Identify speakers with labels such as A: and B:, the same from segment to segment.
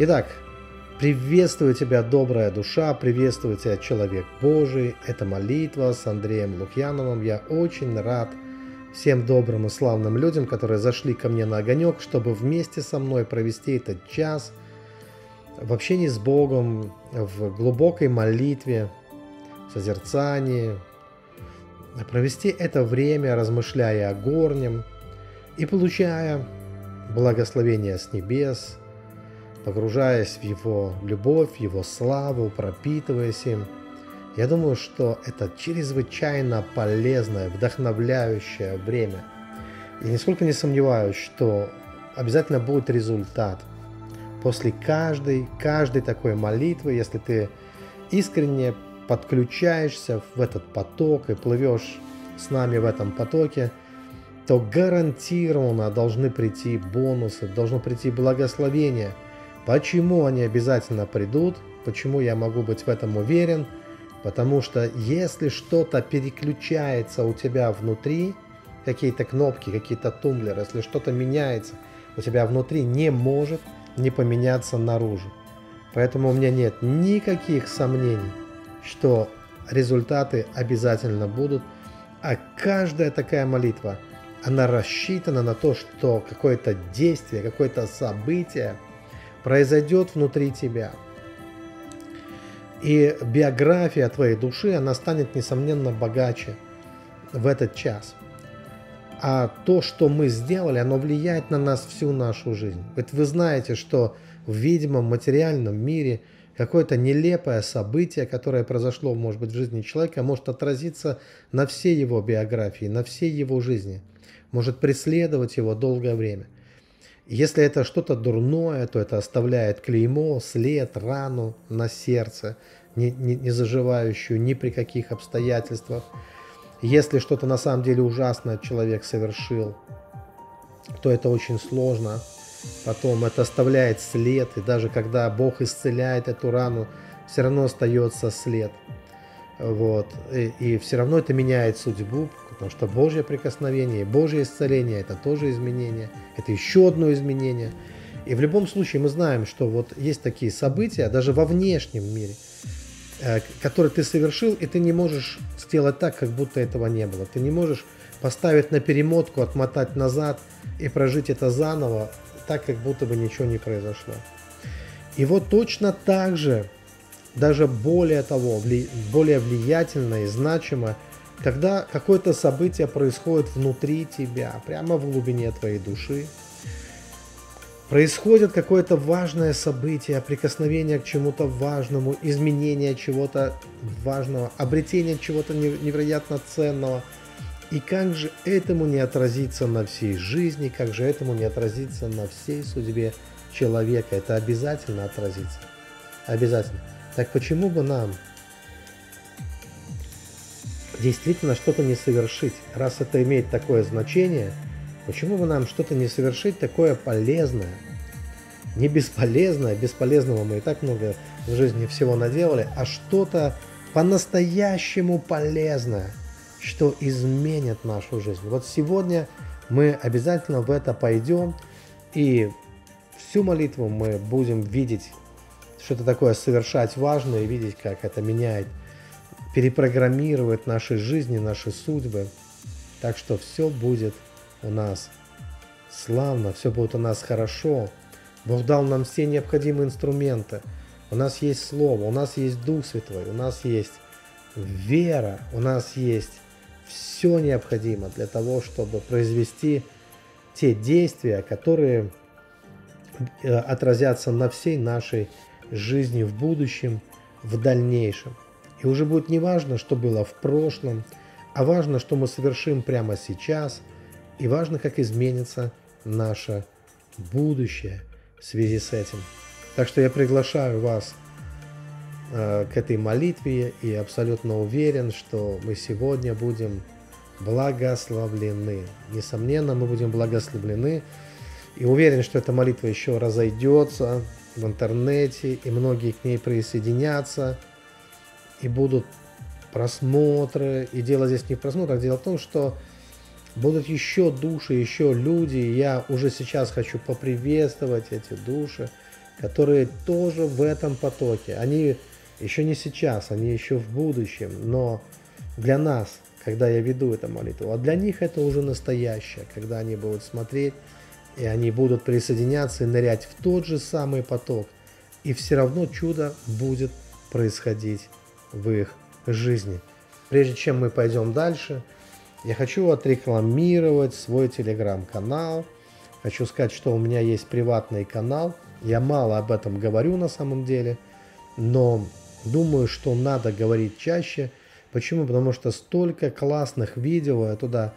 A: Итак, приветствую тебя, добрая душа, приветствую тебя, человек Божий. Это молитва с Андреем Лукьяновым. Я очень рад всем добрым и славным людям, которые зашли ко мне на огонек, чтобы вместе со мной провести этот час в общении с Богом, в глубокой молитве, созерцании, провести это время, размышляя о горнем и получая благословение с небес, погружаясь в Его любовь, Его славу, пропитываясь им. Я думаю, что это чрезвычайно полезное, вдохновляющее время. И нисколько не сомневаюсь, что обязательно будет результат. После каждой, каждой такой молитвы, если ты искренне подключаешься в этот поток и плывешь с нами в этом потоке, то гарантированно должны прийти бонусы, должно прийти благословение. Почему они обязательно придут? Почему я могу быть в этом уверен? Потому что если что-то переключается у тебя внутри, какие-то кнопки, какие-то тумблеры, если что-то меняется у тебя внутри, не может не поменяться наружу. Поэтому у меня нет никаких сомнений, что результаты обязательно будут, а каждая такая молитва, она рассчитана на то, что какое-то действие, какое-то событие произойдет внутри тебя. И биография твоей души, она станет, несомненно, богаче в этот час. А то, что мы сделали, оно влияет на нас всю нашу жизнь. Ведь вы знаете, что в видимом материальном мире – какое-то нелепое событие, которое произошло, может быть, в жизни человека, может отразиться на всей его биографии, на всей его жизни, может преследовать его долгое время. Если это что-то дурное, то это оставляет клеймо, след, рану на сердце, не, не, не заживающую ни при каких обстоятельствах. Если что-то на самом деле ужасное человек совершил, то это очень сложно Потом это оставляет след, и даже когда Бог исцеляет эту рану, все равно остается след. Вот. И, и все равно это меняет судьбу, потому что Божье прикосновение, Божье исцеление – это тоже изменение, это еще одно изменение. И в любом случае мы знаем, что вот есть такие события, даже во внешнем мире, э, которые ты совершил, и ты не можешь сделать так, как будто этого не было. Ты не можешь поставить на перемотку, отмотать назад и прожить это заново, так, как будто бы ничего не произошло. И вот точно так же, даже более того, вли, более влиятельно и значимо, когда какое-то событие происходит внутри тебя, прямо в глубине твоей души, происходит какое-то важное событие, прикосновение к чему-то важному, изменение чего-то важного, обретение чего-то невероятно ценного – и как же этому не отразиться на всей жизни, как же этому не отразиться на всей судьбе человека? Это обязательно отразится. Обязательно. Так почему бы нам действительно что-то не совершить? Раз это имеет такое значение, почему бы нам что-то не совершить такое полезное? Не бесполезное, бесполезного мы и так много в жизни всего наделали, а что-то по-настоящему полезное – что изменит нашу жизнь. Вот сегодня мы обязательно в это пойдем, и всю молитву мы будем видеть, что-то такое совершать важное, и видеть, как это меняет, перепрограммирует наши жизни, наши судьбы. Так что все будет у нас славно, все будет у нас хорошо. Бог дал нам все необходимые инструменты. У нас есть Слово, у нас есть Дух Святой, у нас есть вера, у нас есть все необходимо для того, чтобы произвести те действия, которые э, отразятся на всей нашей жизни в будущем, в дальнейшем. И уже будет не важно, что было в прошлом, а важно, что мы совершим прямо сейчас, и важно, как изменится наше будущее в связи с этим. Так что я приглашаю вас Э, к этой молитве и абсолютно уверен, что мы сегодня будем благословлены. Несомненно, мы будем благословлены. И уверен, что эта молитва еще разойдется в интернете, и многие к ней присоединятся, и будут просмотры. И дело здесь не в просмотрах, дело в том, что будут еще души, еще люди. Я уже сейчас хочу поприветствовать эти души, которые тоже в этом потоке. Они еще не сейчас, они еще в будущем, но для нас, когда я веду эту молитву, а для них это уже настоящее, когда они будут смотреть, и они будут присоединяться и нырять в тот же самый поток, и все равно чудо будет происходить в их жизни. Прежде чем мы пойдем дальше, я хочу отрекламировать свой телеграм-канал. Хочу сказать, что у меня есть приватный канал. Я мало об этом говорю на самом деле, но думаю, что надо говорить чаще. Почему? Потому что столько классных видео я туда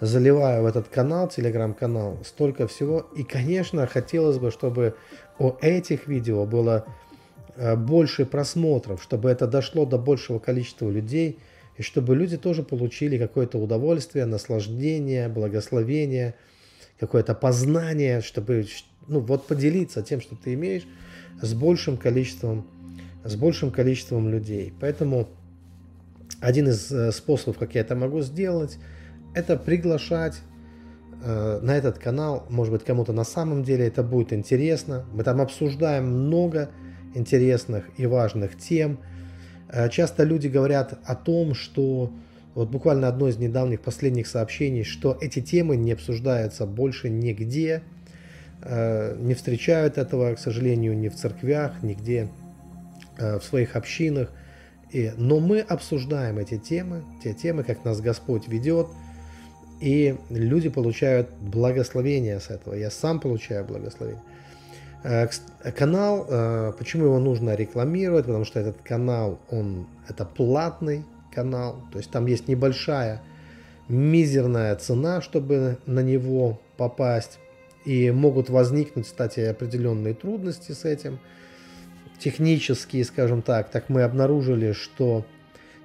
A: заливаю в этот канал, телеграм-канал, столько всего. И, конечно, хотелось бы, чтобы у этих видео было больше просмотров, чтобы это дошло до большего количества людей, и чтобы люди тоже получили какое-то удовольствие, наслаждение, благословение, какое-то познание, чтобы ну, вот поделиться тем, что ты имеешь, с большим количеством, с большим количеством людей. Поэтому один из э, способов, как я это могу сделать, это приглашать э, на этот канал, может быть, кому-то на самом деле это будет интересно. Мы там обсуждаем много интересных и важных тем. Э, часто люди говорят о том, что вот буквально одно из недавних последних сообщений, что эти темы не обсуждаются больше нигде, э, не встречают этого, к сожалению, ни в церквях, нигде в своих общинах. Но мы обсуждаем эти темы, те темы, как нас Господь ведет – и люди получают благословение с этого. Я сам получаю благословение. Э, канал, э, почему его нужно рекламировать? Потому что этот канал, он это платный канал, то есть там есть небольшая мизерная цена, чтобы на него попасть. И могут возникнуть, кстати, определенные трудности с этим. Технические, скажем так. Так мы обнаружили, что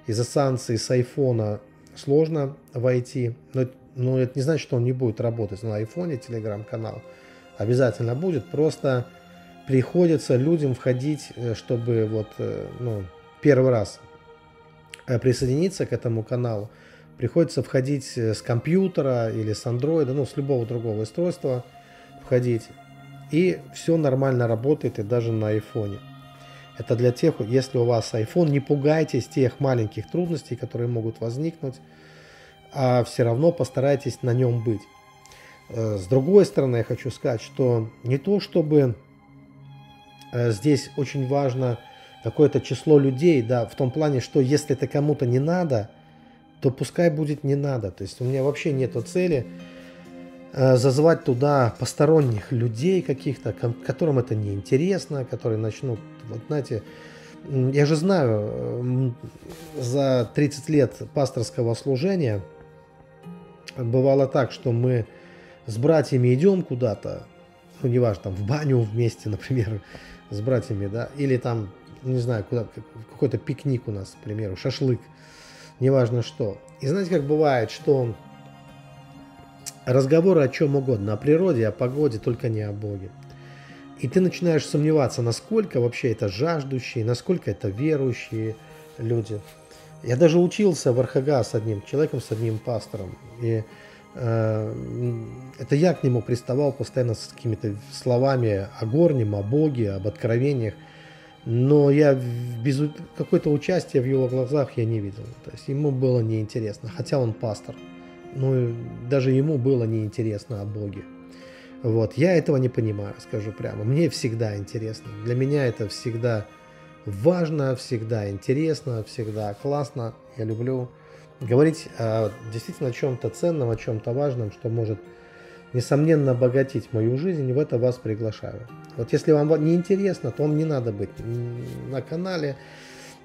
A: из-за санкций с айфона сложно войти. Но но это не значит, что он не будет работать на айфоне, телеграм-канал. Обязательно будет, просто приходится людям входить, э, чтобы вот, э, ну, первый раз э, присоединиться к этому каналу, приходится входить с компьютера или с андроида, ну, с любого другого устройства входить. И все нормально работает, и даже на айфоне. Это для тех, если у вас iPhone, не пугайтесь тех маленьких трудностей, которые могут возникнуть а все равно постарайтесь на нем быть. Э, с другой стороны, я хочу сказать, что не то чтобы э, здесь очень важно какое-то число людей, да, в том плане, что если это кому-то не надо, то пускай будет не надо. То есть у меня вообще нет цели э, зазвать туда посторонних людей каких-то, которым это не интересно, которые начнут, вот знаете, я же знаю, за 30 лет пасторского служения – бывало так, что мы с братьями идем куда-то, ну, неважно, там, в баню вместе, например, с братьями, да, или там, не знаю, куда, какой-то пикник у нас, к примеру, шашлык, неважно что. И знаете, как бывает, что разговоры о чем угодно, о природе, о погоде, только не о Боге. И ты начинаешь сомневаться, насколько вообще это жаждущие, насколько это верующие люди. Я даже учился в РХГ с одним человеком, с одним пастором. И это я к нему приставал постоянно с какими-то словами о горнем, о Боге, об откровениях. Но я без какое-то участия в его глазах я не видел. То есть ему было неинтересно, хотя он пастор. Ну, даже ему было неинтересно о Боге. Вот, я этого не понимаю, скажу прямо. Мне всегда интересно. Для меня это всегда важно, всегда интересно, всегда классно. Я люблю говорить о, действительно о чем-то ценном, о чем-то важном, что может несомненно обогатить мою жизнь, в это вас приглашаю. Вот если вам не интересно, то вам не надо быть на канале,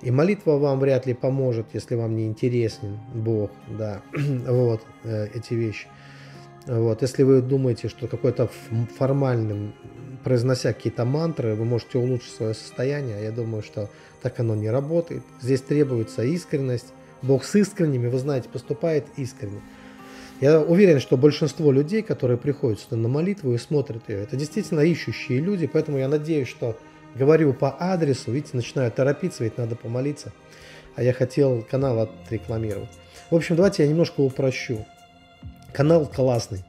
A: и молитва вам вряд ли поможет, если вам не интересен Бог, да, вот э, эти вещи. Вот, если вы думаете, что какой-то формальным произнося какие-то мантры, вы можете улучшить свое состояние. Я думаю, что так оно не работает. Здесь требуется искренность. Бог с искренними, вы знаете, поступает искренне. Я уверен, что большинство людей, которые приходят сюда на молитву и смотрят ее, это действительно ищущие люди, поэтому я надеюсь, что говорю по адресу, видите, начинаю торопиться, ведь надо помолиться, а я хотел канал отрекламировать. В общем, давайте я немножко упрощу. Канал классный.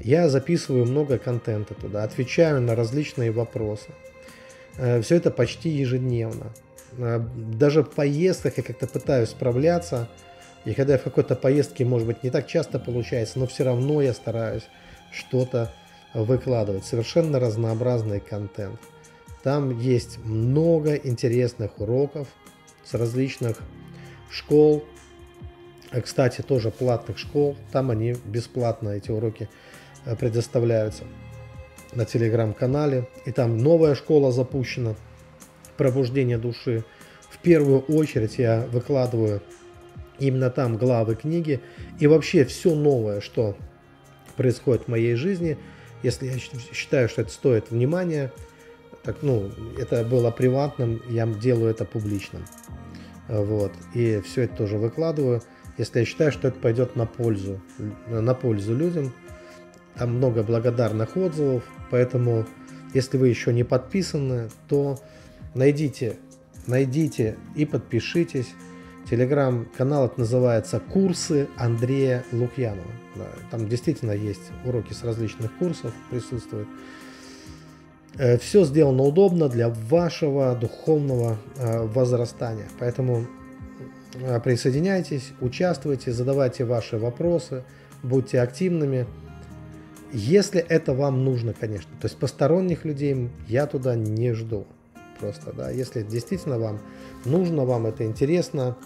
A: Я записываю много контента туда, отвечаю на различные вопросы. Э, все это почти ежедневно. Э, даже в поездках я как-то пытаюсь справляться. И когда я в какой-то поездке, может быть, не так часто получается, но все равно я стараюсь что-то выкладывать. Совершенно разнообразный контент. Там есть много интересных уроков с различных школ. Э, кстати, тоже платных школ. Там они бесплатно, эти уроки предоставляются на телеграм-канале. И там новая школа запущена, пробуждение души. В первую очередь я выкладываю именно там главы книги и вообще все новое, что происходит в моей жизни. Если я считаю, что это стоит внимания, так, ну, это было приватным, я делаю это публичным. Вот. И все это тоже выкладываю, если я считаю, что это пойдет на пользу, на пользу людям. Там много благодарных отзывов, Поэтому, если вы еще не подписаны, то найдите, найдите и подпишитесь. Телеграм-канал это называется «Курсы Андрея Лукьянова». Там действительно есть уроки с различных курсов, присутствуют. Э, Все сделано удобно для вашего духовного э, возрастания. Поэтому э, присоединяйтесь, участвуйте, задавайте ваши вопросы, будьте активными. Если это вам нужно, конечно. То есть посторонних людей я туда не жду. Просто, да. Если действительно вам нужно, вам это интересно,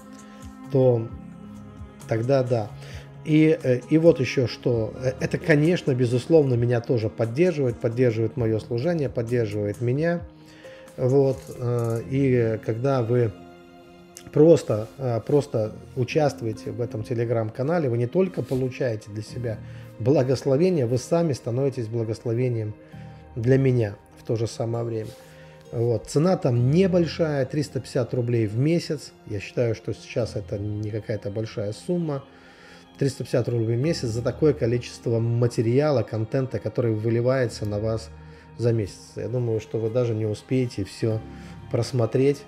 A: то тогда да. И, э, и вот еще что. Э, это, конечно, безусловно, меня тоже поддерживает, поддерживает мое служение, поддерживает меня. Вот. Э, и когда вы просто, просто участвуете в этом телеграм-канале, вы не только получаете для себя благословение, вы сами становитесь благословением для меня в то же самое время. Вот. Цена там небольшая, 350 рублей в месяц. Я считаю, что сейчас это не какая-то большая сумма. 350 рублей в месяц за такое количество материала, контента, который выливается на вас за месяц. Я думаю, что вы даже не успеете все просмотреть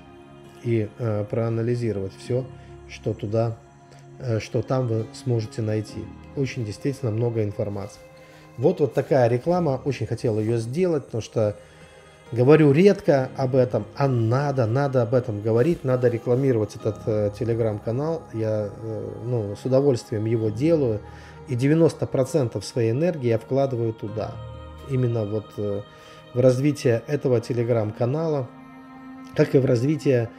A: и э, проанализировать все, что туда, э, что там вы сможете найти очень действительно много информации. Вот вот такая реклама, очень хотел ее сделать, потому что говорю редко об этом, а надо, надо об этом говорить, надо рекламировать этот э, телеграм-канал. Я э, ну, с удовольствием его делаю, и 90% своей энергии я вкладываю туда. Именно вот э, в развитие этого телеграм-канала, как и в развитие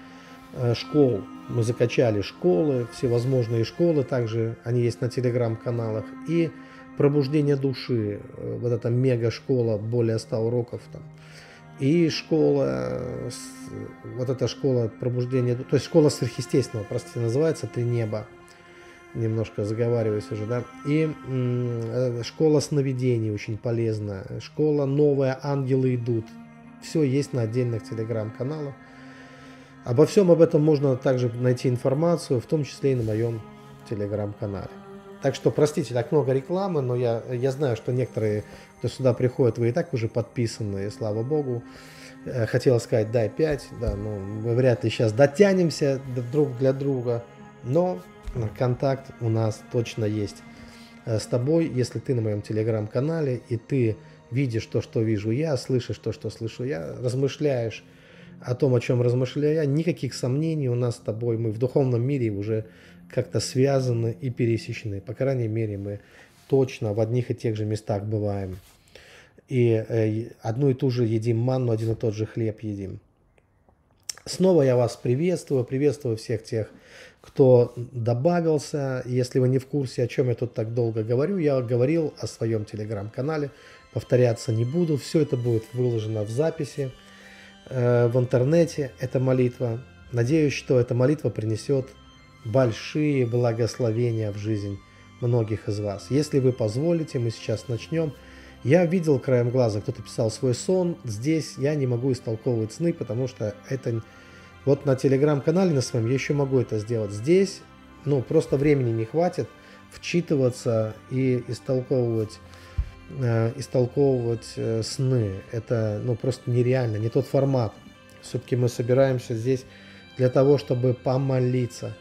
A: э, школ мы закачали школы, всевозможные школы, также они есть на телеграм-каналах. И пробуждение души, э, вот эта мега-школа, более 100 уроков там. И школа, вот эта школа пробуждения, то есть школа сверхъестественного, простите, называется «Три неба». Немножко заговариваюсь уже, да. И э, школа сновидений очень полезная. Школа новая «Ангелы идут». Все есть на отдельных телеграм-каналах. Обо всем об этом можно также найти информацию, в том числе и на моем телеграм-канале. Так что, простите, так много рекламы, но я, я знаю, что некоторые, кто сюда приходит, вы и так уже подписаны, и слава богу. Э, хотела сказать, дай 5, да, ну, мы вряд ли сейчас дотянемся друг для друга, но контакт у нас точно есть э, с тобой, если ты на моем телеграм-канале, и ты видишь то, что вижу я, слышишь то, что слышу я, размышляешь о том, о чем размышляя, никаких сомнений у нас с тобой, мы в духовном мире уже как-то связаны и пересечены. По крайней мере, мы точно в одних и тех же местах бываем. И э, одну и ту же едим манну, один и тот же хлеб едим. Снова я вас приветствую, приветствую всех тех, кто добавился. Если вы не в курсе, о чем я тут так долго говорю, я говорил о своем телеграм-канале, повторяться не буду. Все это будет выложено в записи. Э, в интернете эта молитва. Надеюсь, что эта молитва принесет большие благословения в жизнь многих из вас. Если вы позволите, мы сейчас начнем. Я видел краем глаза, кто-то писал свой сон. Здесь я не могу истолковывать сны, потому что это... Вот на телеграм-канале на своем я еще могу это сделать. Здесь, ну, просто времени не хватит вчитываться и истолковывать э, истолковывать э, сны. Это ну, просто нереально, не тот формат. Все-таки мы собираемся здесь для того, чтобы помолиться.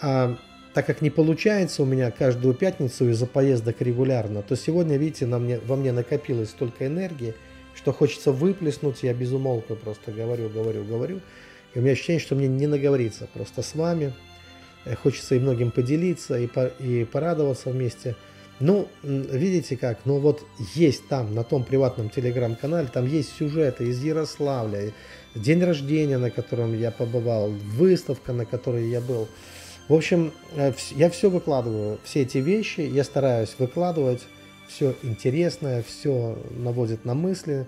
A: А так как не получается у меня каждую пятницу из-за поездок регулярно, то сегодня, видите, на мне, во мне накопилось столько энергии, что хочется выплеснуть, я без умолка просто говорю, говорю, говорю. И у меня ощущение, что мне не наговориться просто с вами. Э, хочется и многим поделиться, и, по, и порадоваться вместе. Ну, видите как, ну вот есть там, на том приватном телеграм-канале, там есть сюжеты из Ярославля, день рождения, на котором я побывал, выставка, на которой я был. В общем, э, я все выкладываю, все эти вещи, я стараюсь выкладывать все интересное, все наводит на мысли,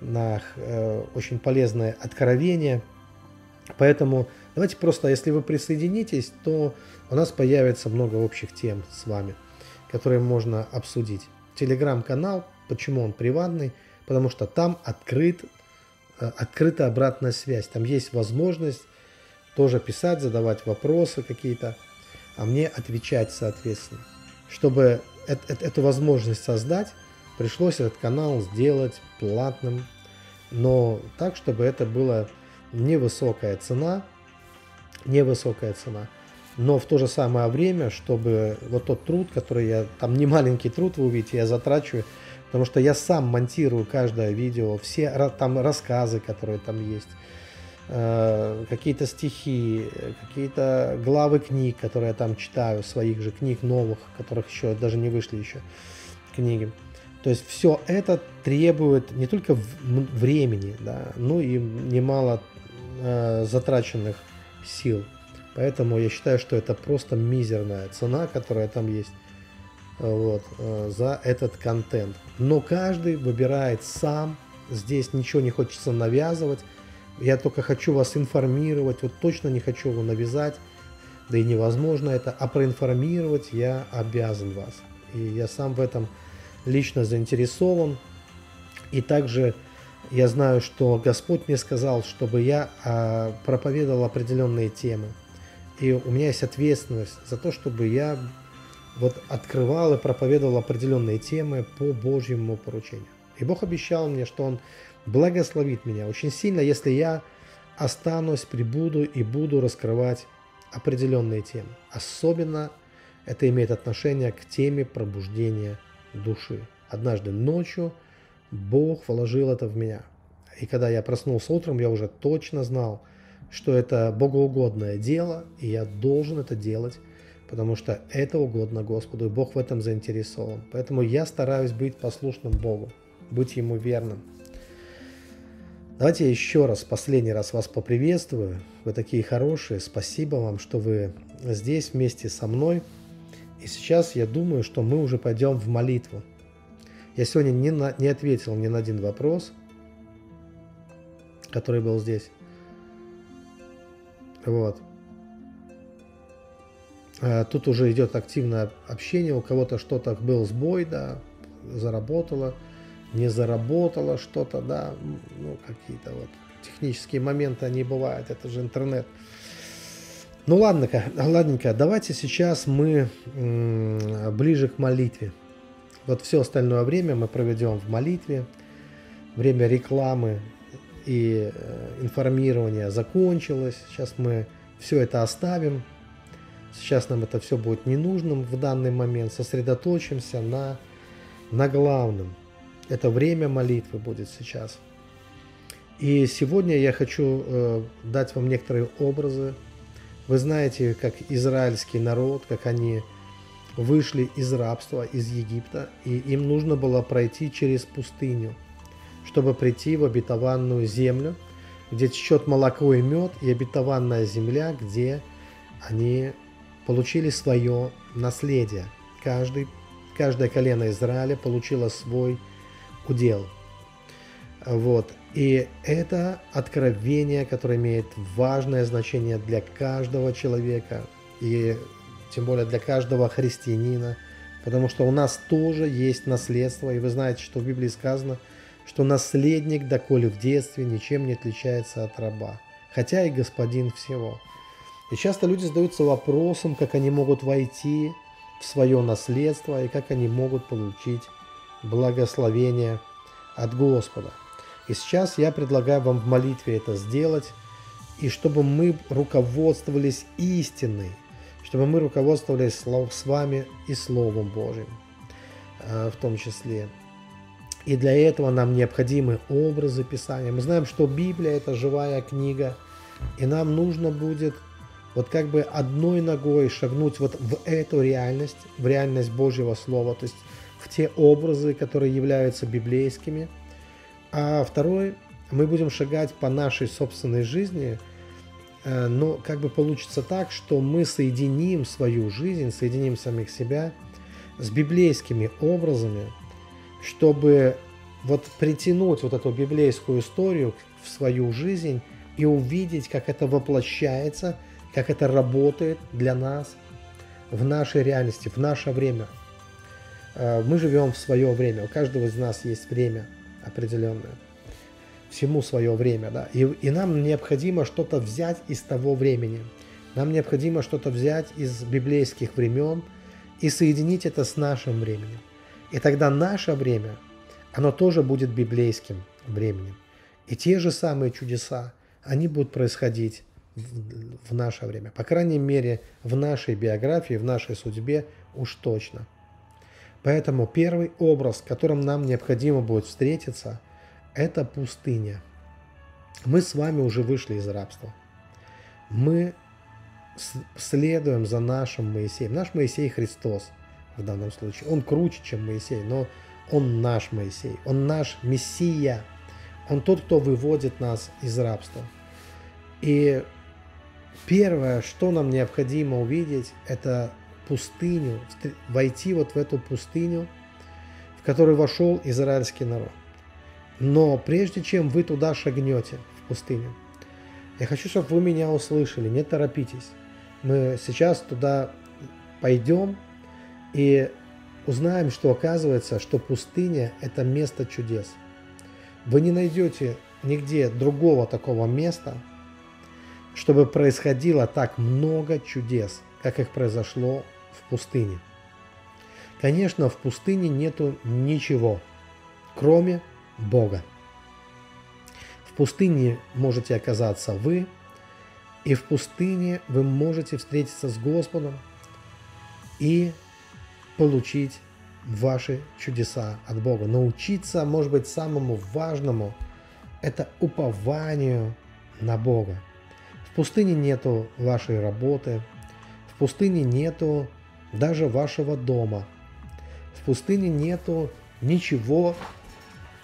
A: на э, очень полезное откровение. Поэтому давайте просто, если вы присоединитесь, то у нас появится много общих тем с вами, которые можно обсудить. Телеграм-канал, почему он приватный? Потому что там открыт, э, открыта обратная связь. Там есть возможность тоже писать, задавать вопросы какие-то, а мне отвечать соответственно. Чтобы эту возможность создать, пришлось этот канал сделать платным, но так, чтобы это была невысокая цена, невысокая цена, но в то же самое время, чтобы вот тот труд, который я, там не маленький труд, вы увидите, я затрачиваю, потому что я сам монтирую каждое видео, все там рассказы, которые там есть, Э, какие-то стихи, какие-то главы книг, которые я там читаю, своих же книг новых, которых еще даже не вышли еще книги. То есть все это требует не только времени, да, но и немало э, затраченных сил. Поэтому я считаю, что это просто мизерная цена, которая там есть вот, э, за этот контент. Но каждый выбирает сам, здесь ничего не хочется навязывать, я только хочу вас информировать, вот точно не хочу его навязать, да и невозможно это, а проинформировать я обязан вас. И я сам в этом лично заинтересован. И также я знаю, что Господь мне сказал, чтобы я а, проповедовал определенные темы. И у меня есть ответственность за то, чтобы я вот открывал и проповедовал определенные темы по Божьему поручению. И Бог обещал мне, что Он благословит меня очень сильно, если я останусь, прибуду и буду раскрывать определенные темы. Особенно это имеет отношение к теме пробуждения души. Однажды ночью Бог вложил это в меня. И когда я проснулся утром, я уже точно знал, что это богоугодное дело, и я должен это делать, потому что это угодно Господу, и Бог в этом заинтересован. Поэтому я стараюсь быть послушным Богу, быть Ему верным. Давайте я еще раз, последний раз вас поприветствую. Вы такие хорошие. Спасибо вам, что вы здесь вместе со мной. И сейчас я думаю, что мы уже пойдем в молитву. Я сегодня не, на, не ответил ни на один вопрос, который был здесь. Вот. А тут уже идет активное общение. У кого-то что-то был сбой, да, заработало не заработало что-то, да, ну, какие-то вот технические моменты, они бывают, это же интернет. Ну, ладненько, ладненько, давайте сейчас мы ближе к молитве. Вот все остальное время мы проведем в молитве, время рекламы и э, информирования закончилось, сейчас мы все это оставим, сейчас нам это все будет ненужным в данный момент, сосредоточимся на, на главном – это время молитвы будет сейчас. И сегодня я хочу э, дать вам некоторые образы. Вы знаете, как израильский народ, как они вышли из рабства, из Египта, и им нужно было пройти через пустыню, чтобы прийти в обетованную землю, где течет молоко и мед, и обетованная земля, где они получили свое наследие. Каждый, каждое колено Израиля получило свой удел. Вот. И это откровение, которое имеет важное значение для каждого человека, и тем более для каждого христианина, потому что у нас тоже есть наследство, и вы знаете, что в Библии сказано, что наследник, доколе в детстве, ничем не отличается от раба, хотя и господин всего. И часто люди задаются вопросом, как они могут войти в свое наследство и как они могут получить благословение от Господа. И сейчас я предлагаю вам в молитве это сделать, и чтобы мы руководствовались истиной, чтобы мы руководствовались с вами и Словом Божьим э, в том числе. И для этого нам необходимы образы Писания. Мы знаем, что Библия – это живая книга, и нам нужно будет вот как бы одной ногой шагнуть вот в эту реальность, в реальность Божьего Слова, то есть в те образы, которые являются библейскими. А второй, мы будем шагать по нашей собственной жизни, э, но как бы получится так, что мы соединим свою жизнь, соединим самих себя с библейскими образами – чтобы вот притянуть вот эту библейскую историю в свою жизнь и увидеть, как это воплощается, как это работает для нас в нашей реальности, в наше время. Э, мы живем в свое время, у каждого из нас есть время определенное. Всему свое время, да. И, и нам необходимо что-то взять из того времени. Нам необходимо что-то взять из библейских времен и соединить это с нашим временем. И тогда наше время, оно тоже будет библейским временем. И те же самые чудеса, они будут происходить в, в наше время. По крайней мере, в нашей биографии, в нашей судьбе уж точно. Поэтому первый образ, которым нам необходимо будет встретиться, это пустыня. Мы с вами уже вышли из рабства. Мы следуем за нашим Моисеем. Наш Моисей Христос – в данном случае. Он круче, чем Моисей, но он наш Моисей, он наш Мессия, он тот, кто выводит нас из рабства. И первое, что нам необходимо увидеть, это пустыню, войти вот в эту пустыню, в которую вошел израильский народ. Но прежде чем вы туда шагнете, в пустыню, я хочу, чтобы вы меня услышали, не торопитесь. Мы сейчас туда пойдем, и узнаем, что оказывается, что пустыня – это место чудес. Вы не найдете нигде другого такого места, чтобы происходило так много чудес, как их произошло в пустыне. Конечно, в пустыне нету ничего, кроме Бога. В пустыне можете оказаться вы, и в пустыне вы можете встретиться с Господом и получить ваши чудеса от Бога. Научиться, может быть, самому важному – это упованию на Бога. В пустыне нету вашей работы, в пустыне нету даже вашего дома, в пустыне нету ничего,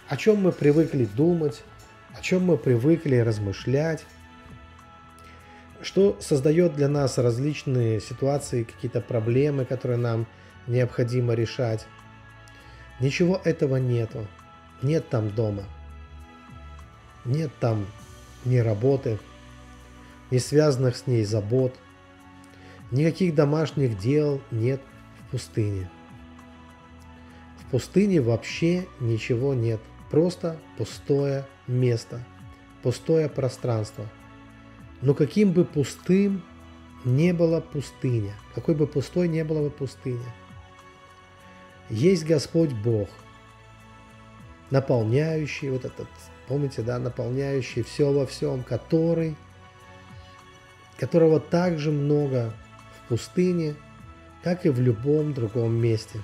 A: о чем мы привыкли думать, о чем мы привыкли размышлять, что создает для нас различные ситуации, какие-то проблемы, которые нам необходимо решать. Ничего этого нету. Нет там дома. Нет там ни работы, ни связанных с ней забот. Никаких домашних дел нет в пустыне. В пустыне вообще ничего нет. Просто пустое место, пустое пространство. Но каким бы пустым не была пустыня, какой бы пустой не была бы пустыня – есть Господь Бог, наполняющий вот этот, помните, да, наполняющий все во всем, который, которого также много в пустыне, как и в любом другом месте.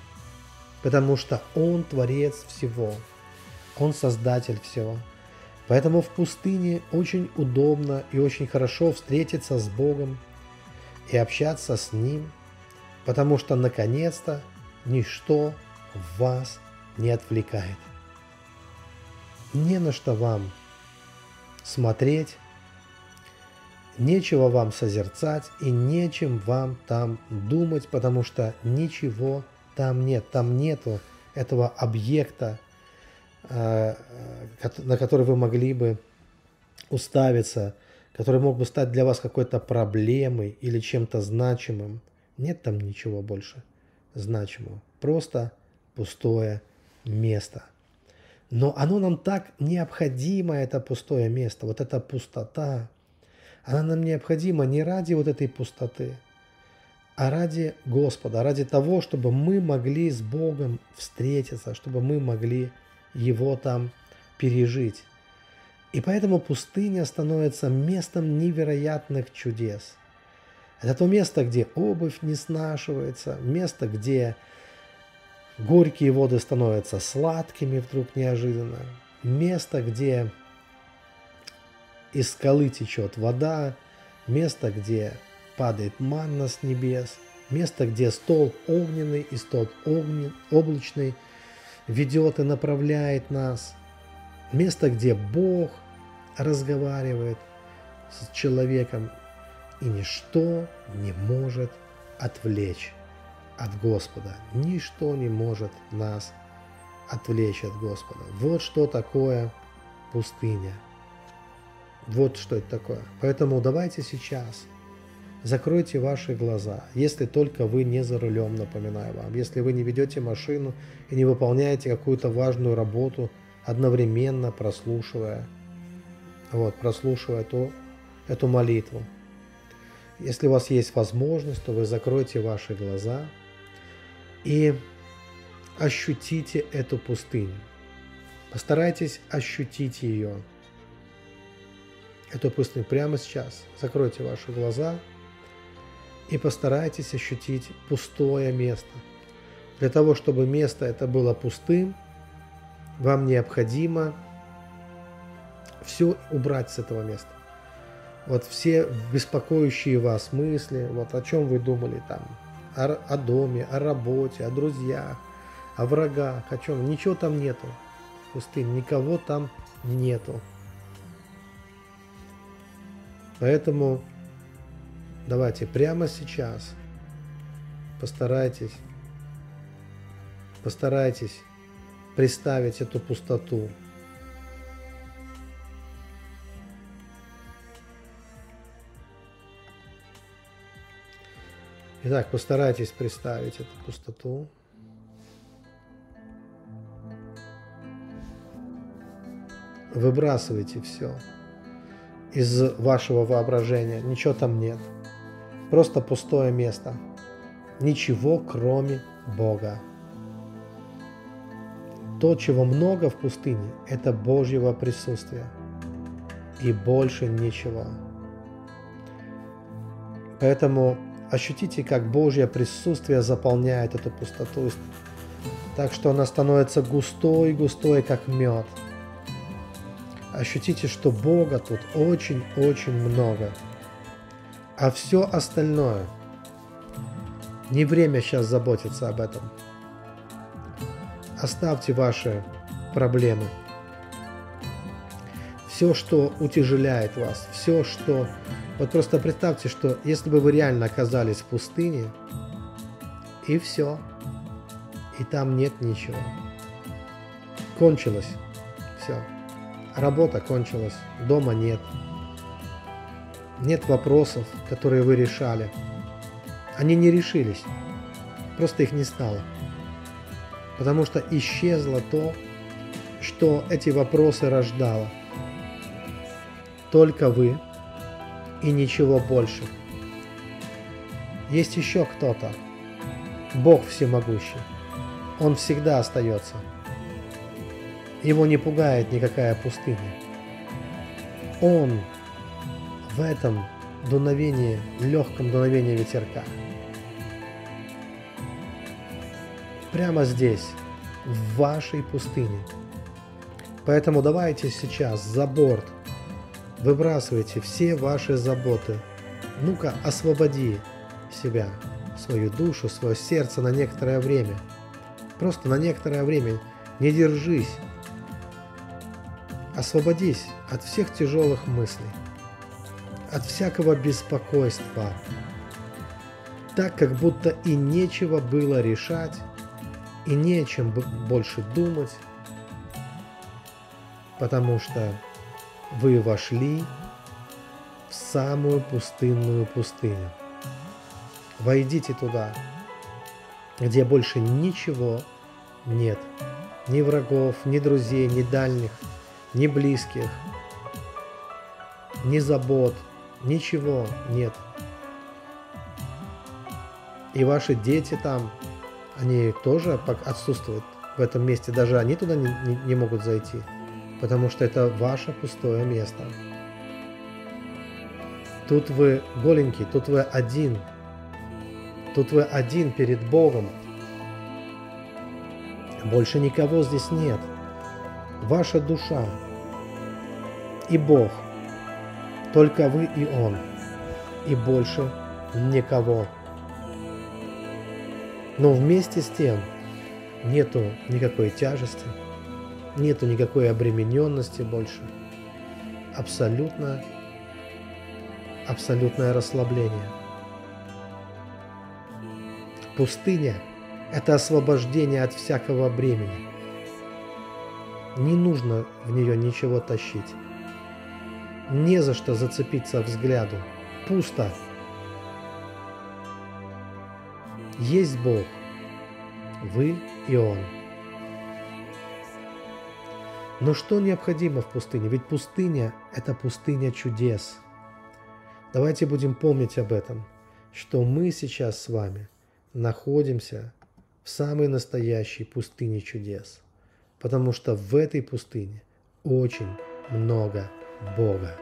A: Потому что Он творец всего, Он создатель всего. Поэтому в пустыне очень удобно и очень хорошо встретиться с Богом и общаться с Ним, потому что наконец-то ничто вас не отвлекает. Не на что вам смотреть, нечего вам созерцать и нечем вам там думать, потому что ничего там нет. Там нету этого объекта, э, на который вы могли бы уставиться, который мог бы стать для вас какой-то проблемой или чем-то значимым. Нет там ничего больше значимого. Просто пустое место. Но оно нам так необходимо, это пустое место, вот эта пустота. Она нам необходима не ради вот этой пустоты, а ради Господа, ради того, чтобы мы могли с Богом встретиться, чтобы мы могли Его там пережить. И поэтому пустыня становится местом невероятных чудес. Это то место, где обувь не снашивается, место, где горькие воды становятся сладкими вдруг неожиданно. Место, где из скалы течет вода, место, где падает манна с небес, место, где столб огненный и столб огнен, облачный ведет и направляет нас, место, где Бог разговаривает с человеком, и ничто не может отвлечь от Господа. Ничто не может нас отвлечь от Господа. Вот что такое пустыня. Вот что это такое. Поэтому давайте сейчас закройте ваши глаза, если только вы не за рулем, напоминаю вам. Если вы не ведете машину и не выполняете какую-то важную работу, одновременно прослушивая, вот, прослушивая то, эту молитву. Если у вас есть возможность, то вы закройте ваши глаза и ощутите эту пустыню. Постарайтесь ощутить ее. Эту пустыню прямо сейчас. Закройте ваши глаза и постарайтесь ощутить пустое место. Для того, чтобы место это было пустым, вам необходимо все убрать с этого места. Вот все беспокоящие вас мысли, вот о чем вы думали там, о, о доме, о работе, о друзьях, о врагах, о чем, ничего там нету. Пустынь, никого там нету. Поэтому давайте прямо сейчас постарайтесь, постарайтесь представить эту пустоту, Итак, постарайтесь представить эту пустоту. Выбрасывайте все из вашего воображения. Ничего там нет. Просто пустое место. Ничего, кроме Бога. То, чего много в пустыне, это Божьего присутствия. И больше ничего. Поэтому Ощутите, как Божье присутствие заполняет эту пустоту, так что она становится густой-густой, как мед. Ощутите, что Бога тут очень-очень много. А все остальное, не время сейчас заботиться об этом. Оставьте ваши проблемы. Все, что утяжеляет вас, все, что вот просто представьте, что если бы вы реально оказались в пустыне, и все, и там нет ничего. Кончилось все. Работа кончилась, дома нет. Нет вопросов, которые вы решали. Они не решились, просто их не стало. Потому что исчезло то, что эти вопросы рождало. Только вы – и ничего больше. Есть еще кто-то. Бог всемогущий. Он всегда остается. Его не пугает никакая пустыня. Он в этом дуновении, легком дуновении ветерка. Прямо здесь, в вашей пустыне. Поэтому давайте сейчас за борт – Выбрасывайте все ваши заботы. Ну-ка, освободи себя, свою душу, свое сердце на некоторое время. Просто на некоторое время. Не держись. Освободись от всех тяжелых мыслей, от всякого беспокойства, так как будто и нечего было решать, и не о чем больше думать, потому что вы вошли в самую пустынную пустыню. Войдите туда, где больше ничего нет. Ни врагов, ни друзей, ни дальних, ни близких, ни забот, ничего нет. И ваши дети там, они тоже отсутствуют в этом месте, даже они туда не, не, не могут зайти потому что это ваше пустое место. Тут вы голенький, тут вы один. Тут вы один перед Богом. Больше никого здесь нет. Ваша душа и Бог. Только вы и Он. И больше никого. Но вместе с тем нету никакой тяжести, нету никакой обремененности больше. Абсолютно, абсолютное расслабление. Пустыня – это освобождение от всякого бремени. Не нужно в нее ничего тащить. Не за что зацепиться взгляду. Пусто. Есть Бог. Вы и Он. Но что необходимо в пустыне? Ведь пустыня – это пустыня чудес. Давайте будем помнить об этом, что мы сейчас с вами находимся в самой настоящей пустыне чудес, потому что в этой пустыне очень много Бога.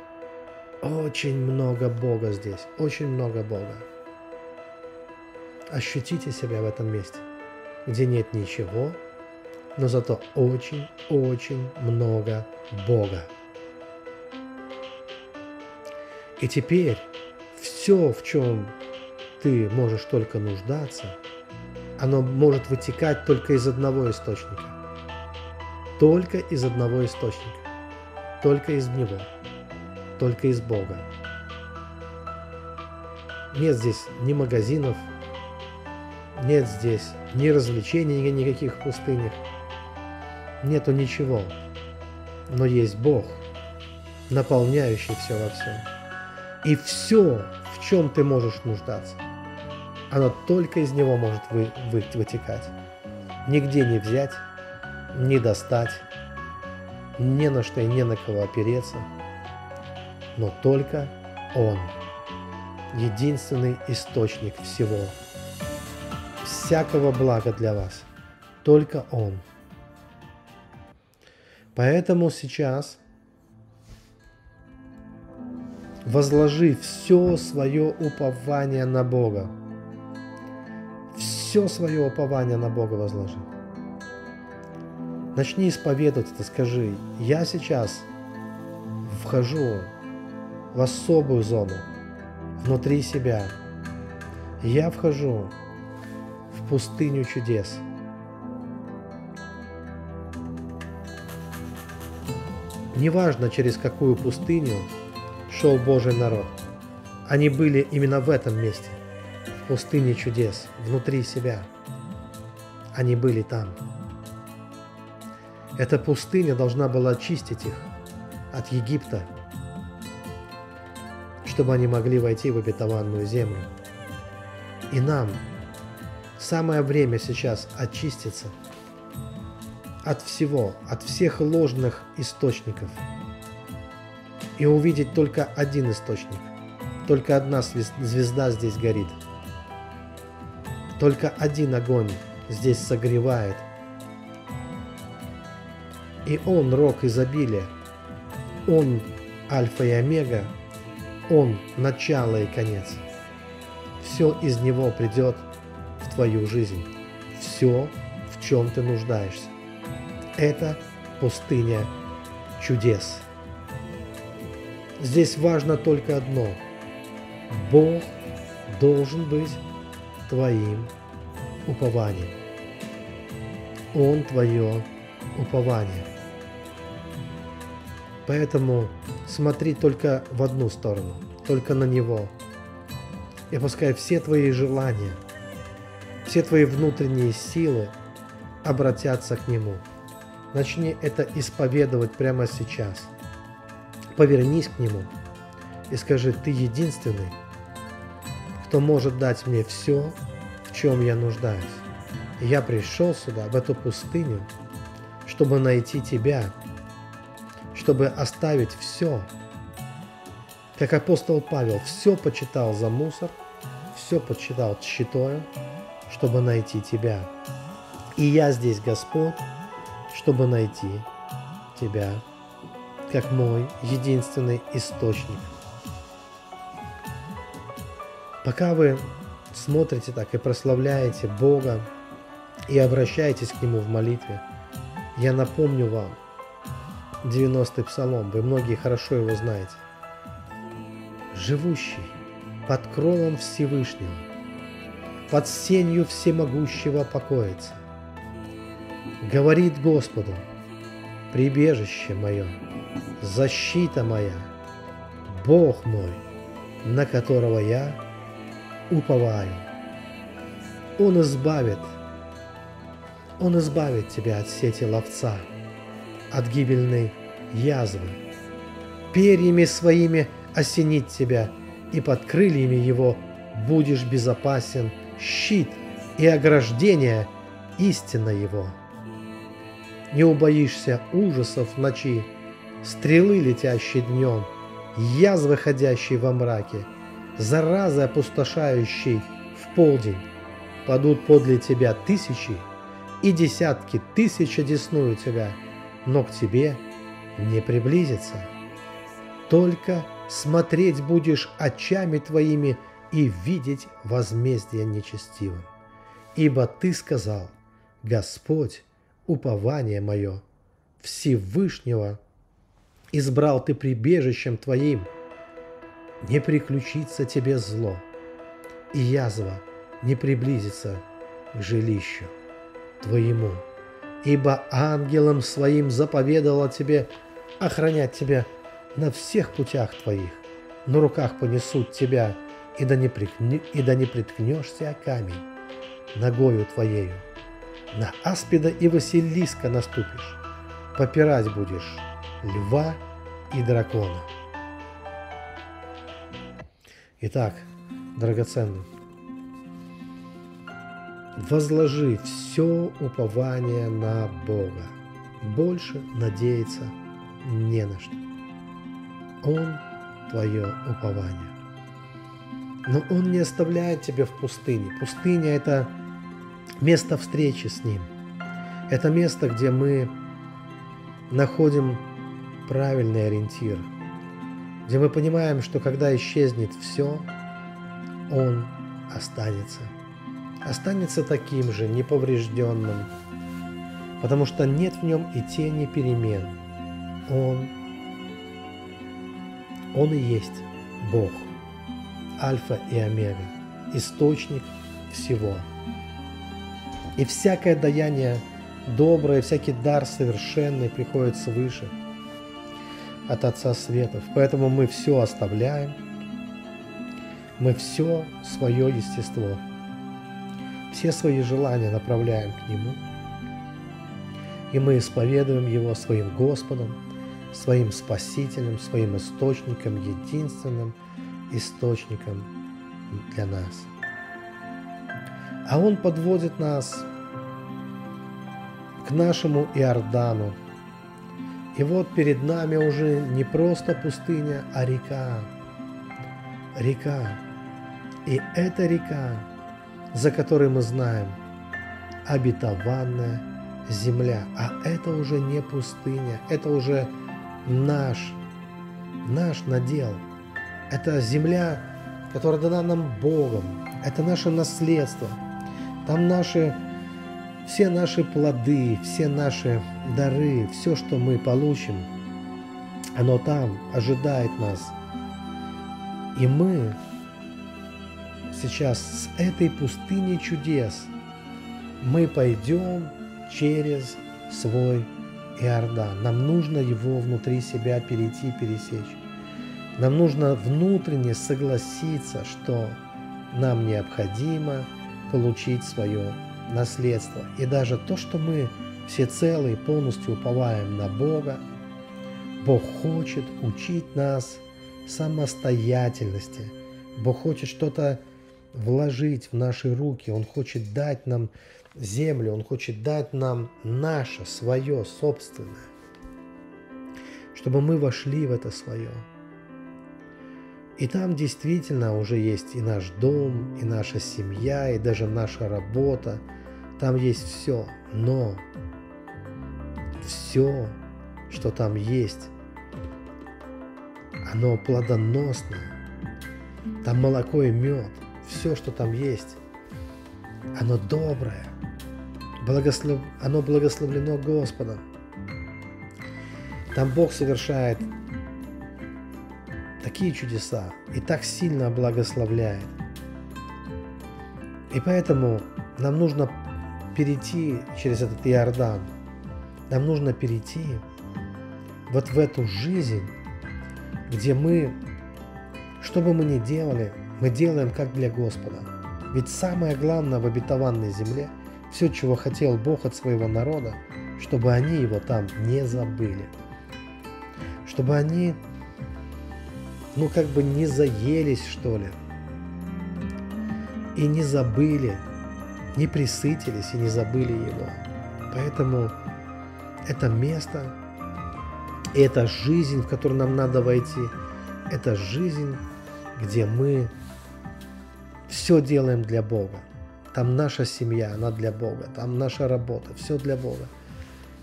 A: Очень много Бога здесь, очень много Бога. Ощутите себя в этом месте, где нет ничего, но зато очень-очень много Бога. И теперь все, в чем ты можешь только нуждаться, оно может вытекать только из одного источника. Только из одного источника. Только из Него. Только из Бога. Нет здесь ни магазинов, нет здесь ни развлечений никаких в пустынях. Нету ничего. Но есть Бог, наполняющий все во всем. И все, в чем ты можешь нуждаться, оно только из него может вы, вы, вытекать. Нигде не взять, не достать, не на что и не на кого опереться, но только Он, единственный источник всего всякого блага для вас. Только Он. Поэтому сейчас возложи все свое упование на Бога. Все свое упование на Бога возложи. Начни исповедовать это, скажи, я сейчас вхожу в особую зону внутри себя. Я вхожу пустыню чудес. Неважно, через какую пустыню шел Божий народ. Они были именно в этом месте, в пустыне чудес, внутри себя. Они были там. Эта пустыня должна была очистить их от Египта, чтобы они могли войти в обетованную землю. И нам Самое время сейчас очиститься от всего, от всех ложных источников и увидеть только один источник. Только одна звезда здесь горит. Только один огонь здесь согревает. И Он рок изобилия. Он альфа и омега. Он начало и конец. Все из Него придет – твою жизнь, все, в чем ты нуждаешься. Это пустыня чудес. Здесь важно только одно. Бог должен быть твоим упованием. Он твое упование. Поэтому смотри только в одну сторону, только на Него. И пускай все твои желания – все твои внутренние силы обратятся к Нему. Начни это исповедовать прямо сейчас. Повернись к Нему и скажи, Ты единственный, кто может дать мне все, в чем я нуждаюсь. Я пришел сюда, в эту пустыню, чтобы найти Тебя, чтобы оставить все. Как апостол Павел все почитал за мусор, все почитал тщетою, чтобы найти Тебя. И я здесь, Господь, чтобы найти Тебя, как мой единственный источник. Пока вы смотрите так и прославляете Бога, и обращайтесь к Нему в молитве. Я напомню вам 90-й псалом, вы многие хорошо его знаете. Живущий под кровом Всевышнего, под сенью всемогущего покоится. Говорит Господу, прибежище мое, защита моя, Бог мой, на которого я уповаю. Он избавит, Он избавит тебя от сети ловца, от гибельной язвы. Перьями своими осенит тебя, и под крыльями его будешь безопасен, щит и ограждение истина его. Не убоишься ужасов ночи, стрелы, летящие днем, язвы, ходящие во мраке, заразы, опустошающей в полдень. Падут подле тебя тысячи, и десятки тысяч одесную тебя, но к тебе не приблизится. Только смотреть будешь очами твоими и видеть возмездие нечестивым. Ибо ты сказал, Господь, упование мое, Всевышнего избрал ты прибежищем твоим, не приключится тебе зло, и язва не приблизится к жилищу твоему, ибо ангелом своим заповедала тебе охранять тебя на всех путях твоих, на руках понесут тебя, и да не, прикни, и да не приткнешься о камень ногою твоею. На аспида и Василиска наступишь, попирать будешь льва и дракона. Итак, драгоценный, возложи все упование на Бога. Больше надеяться не на что. Он твое упование. Но Он не оставляет тебя в пустыне. Пустыня – это место встречи с Ним. Это место, где мы находим правильный ориентир, где мы понимаем, что когда исчезнет все, Он останется. Останется таким же, неповрежденным, потому что нет в нем и тени перемен. Он, Он и есть Бог, Альфа и Омега, источник всего. И всякое даяние доброе, всякий дар совершенный приходит свыше от Отца Светов. Поэтому мы все оставляем, мы все свое естество, все свои желания направляем к Нему, и мы исповедуем Его своим Господом, своим Спасителем, своим источником, единственным источником для нас. А Он подводит нас к нашему Иордану. И вот перед нами уже не просто пустыня, а река. Река. И эта река, за которой мы знаем, обетованная земля. А это уже не пустыня, это уже наш, наш надел. Это земля, которая дана нам Богом. Это наше наследство. Там наши все наши плоды, все наши дары, все, что мы получим, оно там ожидает нас. И мы сейчас с этой пустыни чудес мы пойдем через свой Иордан. Нам нужно его внутри себя перейти, пересечь. Нам нужно внутренне согласиться, что нам необходимо получить свое наследство. И даже то, что мы все целые полностью уповаем на Бога, Бог хочет учить нас самостоятельности. Бог хочет что-то вложить в наши руки. Он хочет дать нам землю, Он хочет дать нам наше, свое, собственное. Чтобы мы вошли в это свое. И там действительно уже есть и наш дом, и наша семья, и даже наша работа – там есть все, но все, что там есть, оно плодоносное. Там молоко и мед, все, что там есть, оно доброе, благослов... оно благословлено Господом. Там Бог совершает такие чудеса и так сильно благословляет. И поэтому нам нужно перейти через этот Иордан. Нам нужно перейти вот в эту жизнь, где мы, что бы мы ни делали, мы делаем как для Господа. Ведь самое главное в обетованной земле, все, чего хотел Бог от своего народа, чтобы они его там не забыли. Чтобы они, ну как бы не заелись, что ли, и не забыли, не присытились и не забыли его. Поэтому это место, и это жизнь, в которую нам надо войти, это жизнь, где мы все делаем для Бога. Там наша семья, она для Бога. Там наша работа, все для Бога.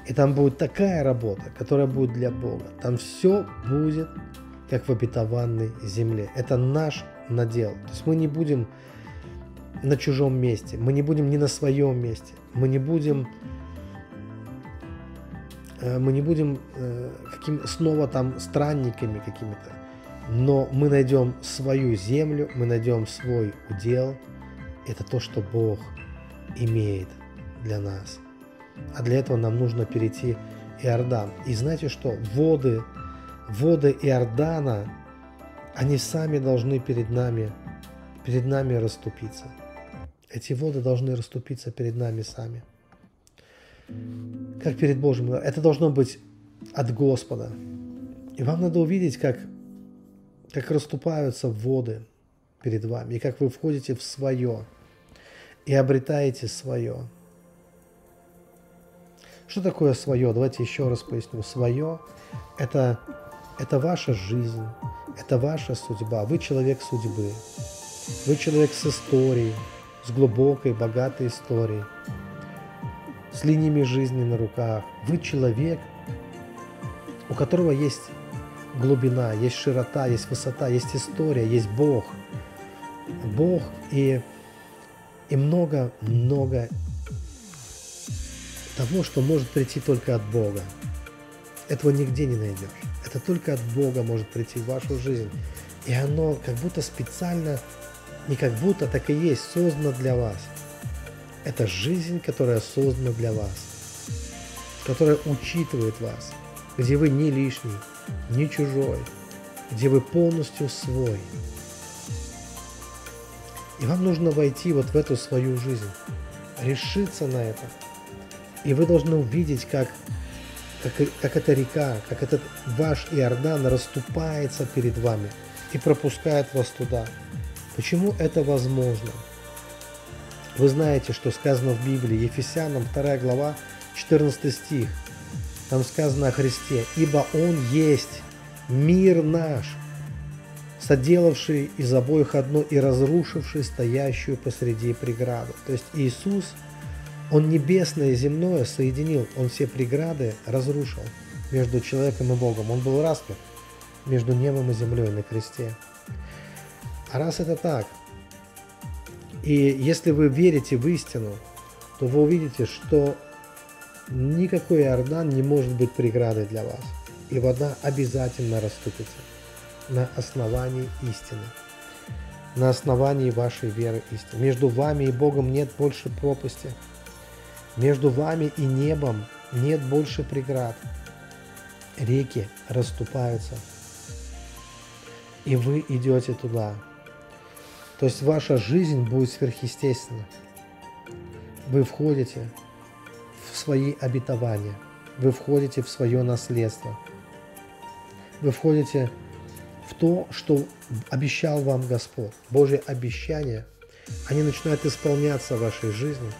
A: И там будет такая работа, которая будет для Бога. Там все будет, как в обетованной земле. Это наш надел. То есть мы не будем на чужом месте, мы не будем не на своем месте, мы не будем э, мы не будем э, каким, снова там странниками какими-то но мы найдем свою землю, мы найдем свой удел. Это то, что Бог имеет для нас. А для этого нам нужно перейти Иордан. И знаете что? Воды, воды Иордана, они сами должны перед нами, перед нами расступиться. Эти воды должны расступиться перед нами сами. Как перед Божьим. Это должно быть от Господа. И вам надо увидеть, как как расступаются воды перед вами, и как вы входите в свое и обретаете свое. Что такое свое? Давайте еще раз поясню. Свое – это, это ваша жизнь, это ваша судьба. Вы человек судьбы. Вы человек с историей, с глубокой, богатой историей, с линиями жизни на руках. Вы человек, у которого есть глубина, есть широта, есть высота, есть история, есть Бог. Бог и, и много-много того, что может прийти только от Бога. Этого нигде не найдешь. Это только от Бога может прийти в вашу жизнь. И оно как будто специально, не как будто, так и есть, создано для вас. Это жизнь, которая создана для вас, которая учитывает вас, где вы не лишний, не чужой, где вы полностью свой. И вам нужно войти вот в эту свою жизнь, решиться на это. И вы должны увидеть, как, как, как эта река, как этот ваш Иордан расступается перед вами и пропускает вас туда. Почему это возможно? Вы знаете, что сказано в Библии, Ефесянам 2 глава, 14 стих – там сказано о Христе, ибо Он есть мир наш, соделавший из обоих одно и разрушивший стоящую посреди преграду. То есть Иисус, Он небесное и земное соединил, Он все преграды разрушил между человеком и Богом. Он был распят между небом и землей на кресте. А раз это так, и если вы верите в истину, то вы увидите, что Никакой Иордан не может быть преградой для вас, и вода обязательно расступится на основании истины, на основании вашей веры истины. Между вами и Богом нет больше пропасти, между вами и небом нет больше преград. Реки расступаются, и вы идете туда. То есть ваша жизнь будет сверхъестественна. Вы входите свои обетования. Вы входите в свое наследство. Вы входите в то, что обещал вам Господь. Божьи обещания, они начинают исполняться в вашей жизни,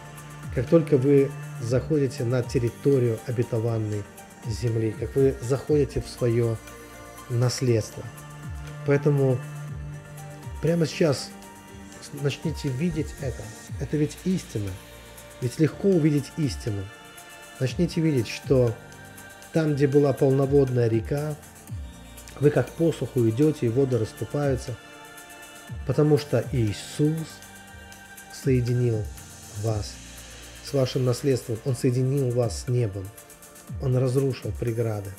A: как только вы заходите на территорию обетованной земли, как вы заходите в свое наследство. Поэтому прямо сейчас начните видеть это. Это ведь истина. Ведь легко увидеть истину начните видеть, что там, где была полноводная река, вы как посуху идете, и воды расступаются, потому что Иисус соединил вас с вашим наследством. Он соединил вас с небом. Он разрушил преграды.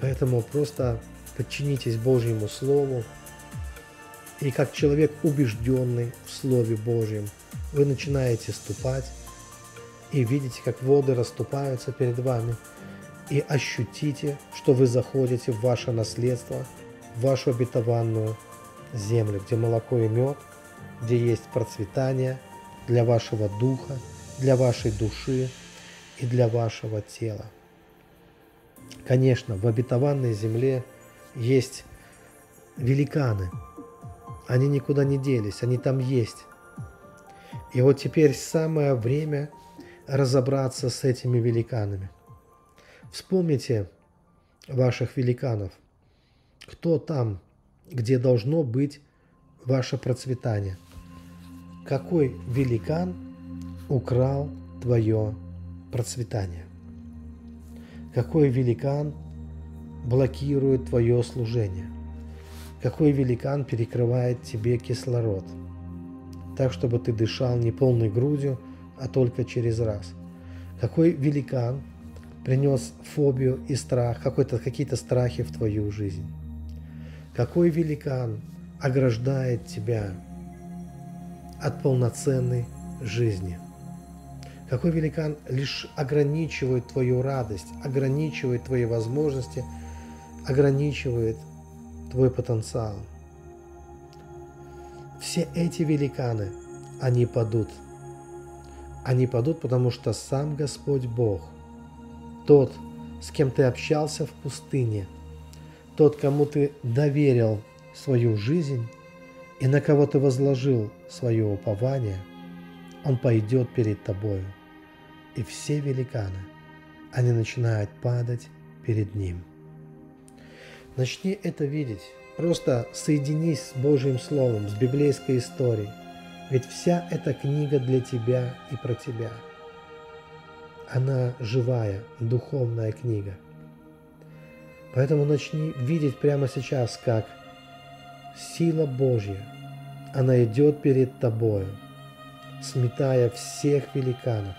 A: Поэтому просто подчинитесь Божьему Слову. И как человек убежденный в Слове Божьем, вы начинаете ступать и видите, как воды расступаются перед вами, и ощутите, что вы заходите в ваше наследство, в вашу обетованную землю, где молоко и мед, где есть процветание для вашего духа, для вашей души и для вашего тела. Конечно, в обетованной земле есть великаны. Они никуда не делись, они там есть. И вот теперь самое время разобраться с этими великанами. Вспомните ваших великанов. Кто там, где должно быть ваше процветание? Какой великан украл твое процветание? Какой великан блокирует твое служение? Какой великан перекрывает тебе кислород? Так, чтобы ты дышал не полной грудью, а только через раз. Какой великан принес фобию и страх, какие-то страхи в твою жизнь? Какой великан ограждает тебя от полноценной жизни? Какой великан лишь ограничивает твою радость, ограничивает твои возможности, ограничивает твой потенциал? Все эти великаны, они падут – они падут, потому что сам Господь Бог, тот, с кем ты общался в пустыне, тот, кому ты доверил свою жизнь и на кого ты возложил свое упование, он пойдет перед тобою. И все великаны, они начинают падать перед ним. Начни это видеть. Просто соединись с Божьим Словом, с библейской историей – ведь вся эта книга для тебя и про тебя. Она живая, духовная книга. Поэтому начни видеть прямо сейчас, как сила Божья, она идет перед тобою, сметая всех великанов,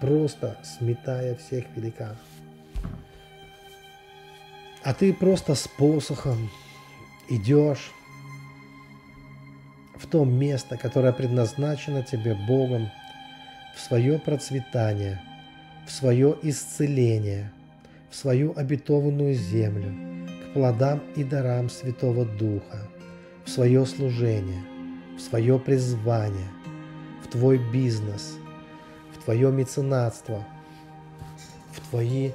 A: просто сметая всех великанов. А ты просто с посохом идешь в то место, которое предназначено тебе Богом, в свое процветание, в свое исцеление, в свою обетованную землю, к плодам и дарам Святого Духа, в свое служение, в свое призвание, в твой бизнес, в твое меценатство, в твои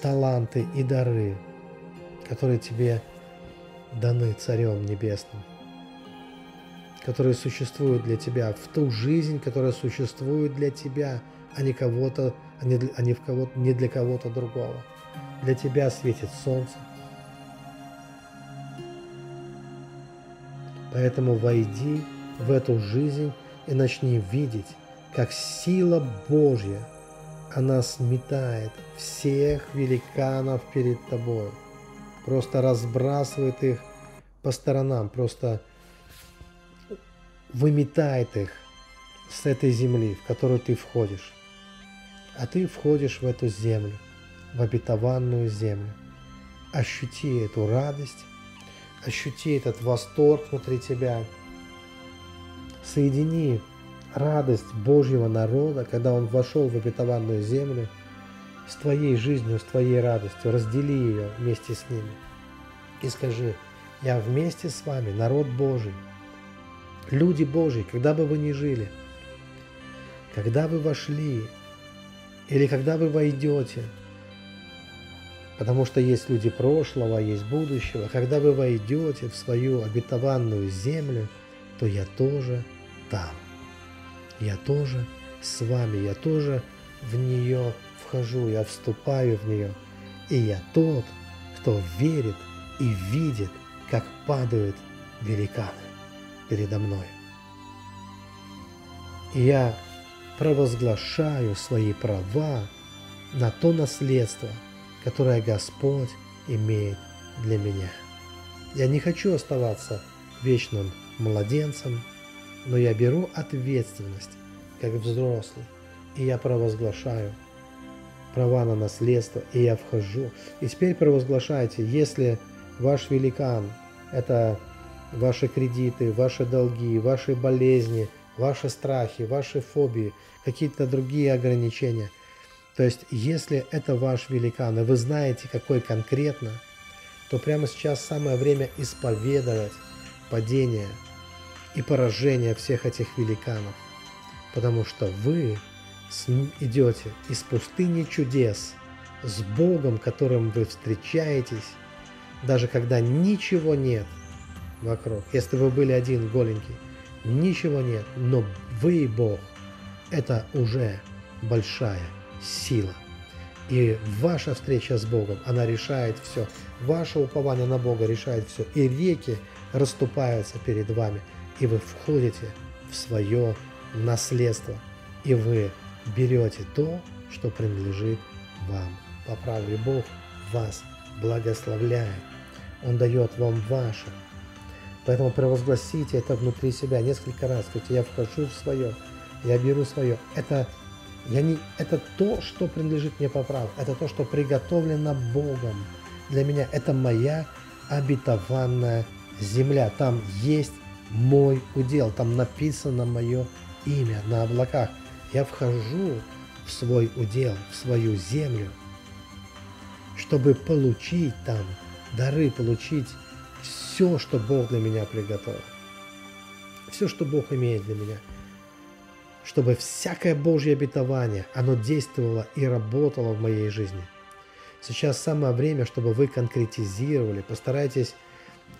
A: таланты и дары, которые тебе даны Царем Небесным которые существуют для тебя, в ту жизнь, которая существует для тебя, а не кого-то, а не, а не, в кого не для кого-то другого. Для тебя светит солнце. Поэтому войди в эту жизнь и начни видеть, как сила Божья, она сметает всех великанов перед тобой. Просто разбрасывает их по сторонам, просто выметает их с этой земли, в которую ты входишь. А ты входишь в эту землю, в обетованную землю. Ощути эту радость, ощути этот восторг внутри тебя. Соедини радость Божьего народа, когда он вошел в обетованную землю, с твоей жизнью, с твоей радостью. Раздели ее вместе с ними. И скажи, я вместе с вами, народ Божий, Люди Божьи, когда бы вы ни жили, когда вы вошли или когда вы войдете, потому что есть люди прошлого, есть будущего, когда вы войдете в свою обетованную землю, то я тоже там. Я тоже с вами, я тоже в нее вхожу, я вступаю в нее. И я тот, кто верит и видит, как падают великаны передо мной. Я провозглашаю свои права на то наследство, которое Господь имеет для меня. Я не хочу оставаться вечным младенцем, но я беру ответственность как взрослый, и я провозглашаю права на наследство, и я вхожу. И теперь провозглашайте, если ваш великан – это ваши кредиты, ваши долги, ваши болезни, ваши страхи, ваши фобии, какие-то другие ограничения. То есть, если это ваш великан, и вы знаете, какой конкретно, то прямо сейчас самое время исповедовать падение и поражение всех этих великанов. Потому что вы идете из пустыни чудес с Богом, которым вы встречаетесь, даже когда ничего нет вокруг. Если вы были один голенький, ничего нет, но вы и Бог – это уже большая сила. И ваша встреча с Богом, она решает все. Ваше упование на Бога решает все. И реки расступаются перед вами, и вы входите в свое наследство. И вы берете то, что принадлежит вам. По правде Бог вас благословляет. Он дает вам ваше. Поэтому провозгласите это внутри себя несколько раз. Скажите, я вхожу в свое, я беру свое. Это, я не, это то, что принадлежит мне по праву. Это то, что приготовлено Богом. Для меня это моя обетованная земля. Там есть мой удел. Там написано мое имя на облаках. Я вхожу в свой удел, в свою землю, чтобы получить там дары, получить все, что Бог для меня приготовил. Все, что Бог имеет для меня. Чтобы всякое Божье обетование, оно действовало и работало в моей жизни. Сейчас самое время, чтобы вы конкретизировали, постарайтесь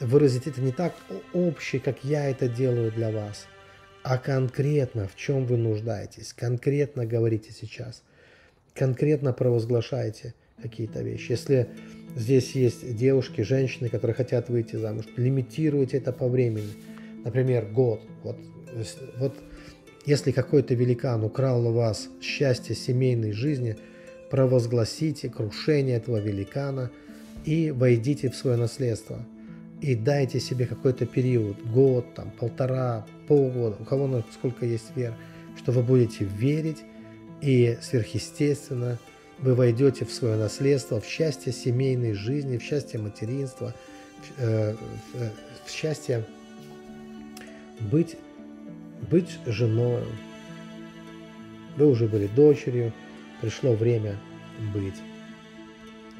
A: выразить это не так общее, как я это делаю для вас – а конкретно в чем вы нуждаетесь, конкретно говорите сейчас, конкретно провозглашайте какие-то вещи. Если здесь есть девушки, женщины, которые хотят выйти замуж, лимитируйте это по времени. Например, год. Вот, вот если какой-то великан украл у вас счастье семейной жизни, провозгласите крушение этого великана и войдите в свое наследство – и дайте себе какой-то период, год, там, полтора, полгода, у кого сколько есть вера, что вы будете верить, и сверхъестественно вы войдете в свое наследство, в счастье семейной жизни, в счастье материнства, в, э, в счастье быть, быть женой. Вы уже были дочерью, пришло время быть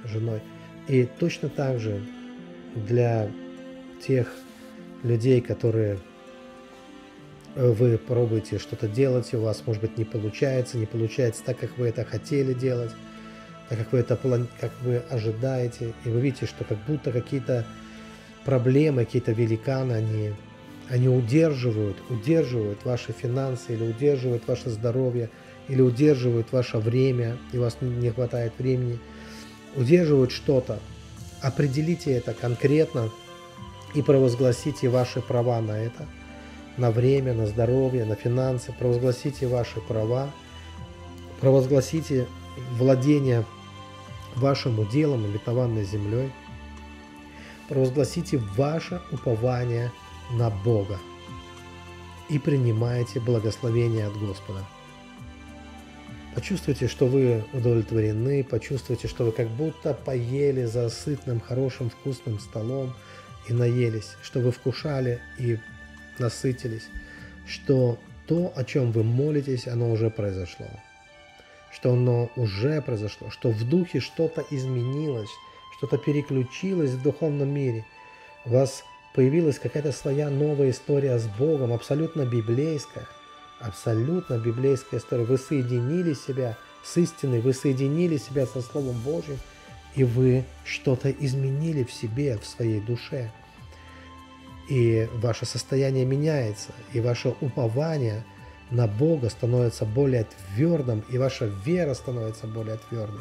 A: женой. И точно так же для тех людей, которые э, вы пробуете что-то делать, у вас, может быть, не получается, не получается так, как вы это хотели делать, так как вы это как вы ожидаете, и вы видите, что как будто какие-то проблемы, какие-то великаны, они, они удерживают, удерживают ваши финансы или удерживают ваше здоровье, или удерживают ваше время, и у вас не хватает времени, удерживают что-то. Определите это конкретно, и провозгласите ваши права на это, на время, на здоровье, на финансы, провозгласите ваши права, провозгласите владение вашим уделом, обетованной землей, провозгласите ваше упование на Бога и принимайте благословение от Господа. Почувствуйте, что вы удовлетворены, почувствуйте, что вы как будто поели за сытным, хорошим, вкусным столом – и наелись, что вы вкушали и насытились, что то, о чем вы молитесь, оно уже произошло, что оно уже произошло, что в духе что-то изменилось, что-то переключилось в духовном мире. У вас появилась какая-то своя новая история с Богом, абсолютно библейская, абсолютно библейская история. Вы соединили себя с истиной, вы соединили себя со Словом Божьим – и вы что-то изменили в себе, в своей душе. И ваше состояние меняется, и ваше упование на Бога становится более твердым, и ваша вера становится более твердой.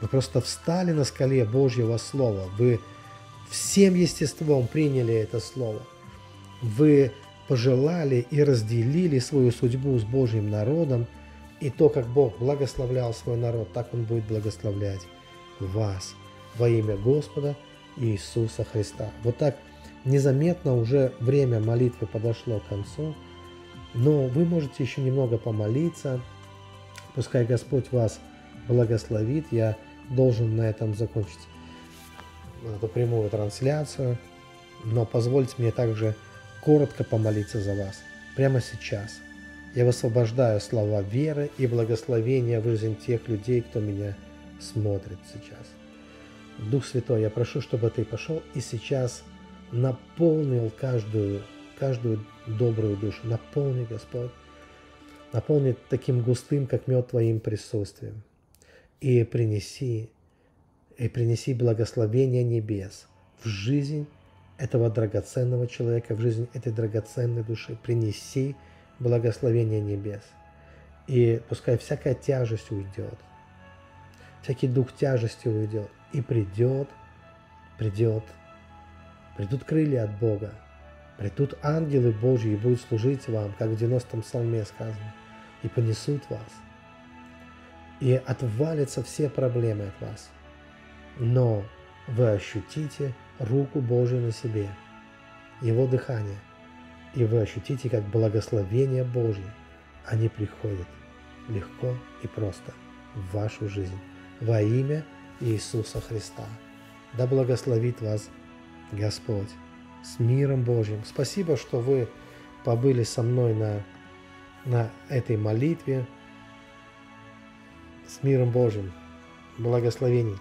A: Вы просто встали на скале Божьего Слова, вы всем естеством приняли это Слово. Вы пожелали и разделили свою судьбу с Божьим народом, и то, как Бог благословлял свой народ, так Он будет благословлять вас во имя Господа Иисуса Христа. Вот так незаметно уже время молитвы подошло к концу. Но вы можете еще немного помолиться. Пускай Господь вас благословит. Я должен на этом закончить эту прямую трансляцию. Но позвольте мне также коротко помолиться за вас. Прямо сейчас. Я высвобождаю слова веры и благословения в жизнь тех людей, кто меня смотрит сейчас. Дух Святой, я прошу, чтобы ты пошел и сейчас наполнил каждую, каждую добрую душу. Наполни, Господь. Наполни таким густым, как мед Твоим присутствием. И принеси, и принеси благословение небес в жизнь этого драгоценного человека, в жизнь этой драгоценной души. Принеси благословение небес. И пускай всякая тяжесть уйдет, всякий дух тяжести уйдет, и придет, придет, придут крылья от Бога, придут ангелы Божьи и будут служить вам, как в 90-м псалме сказано, и понесут вас. И отвалятся все проблемы от вас. Но вы ощутите руку Божию на себе, Его дыхание, и вы ощутите, как благословение Божье, они приходят легко и просто в вашу жизнь во имя Иисуса Христа. Да благословит вас Господь с миром Божьим. Спасибо, что вы побыли со мной на, на этой молитве. С миром Божьим. Благословений.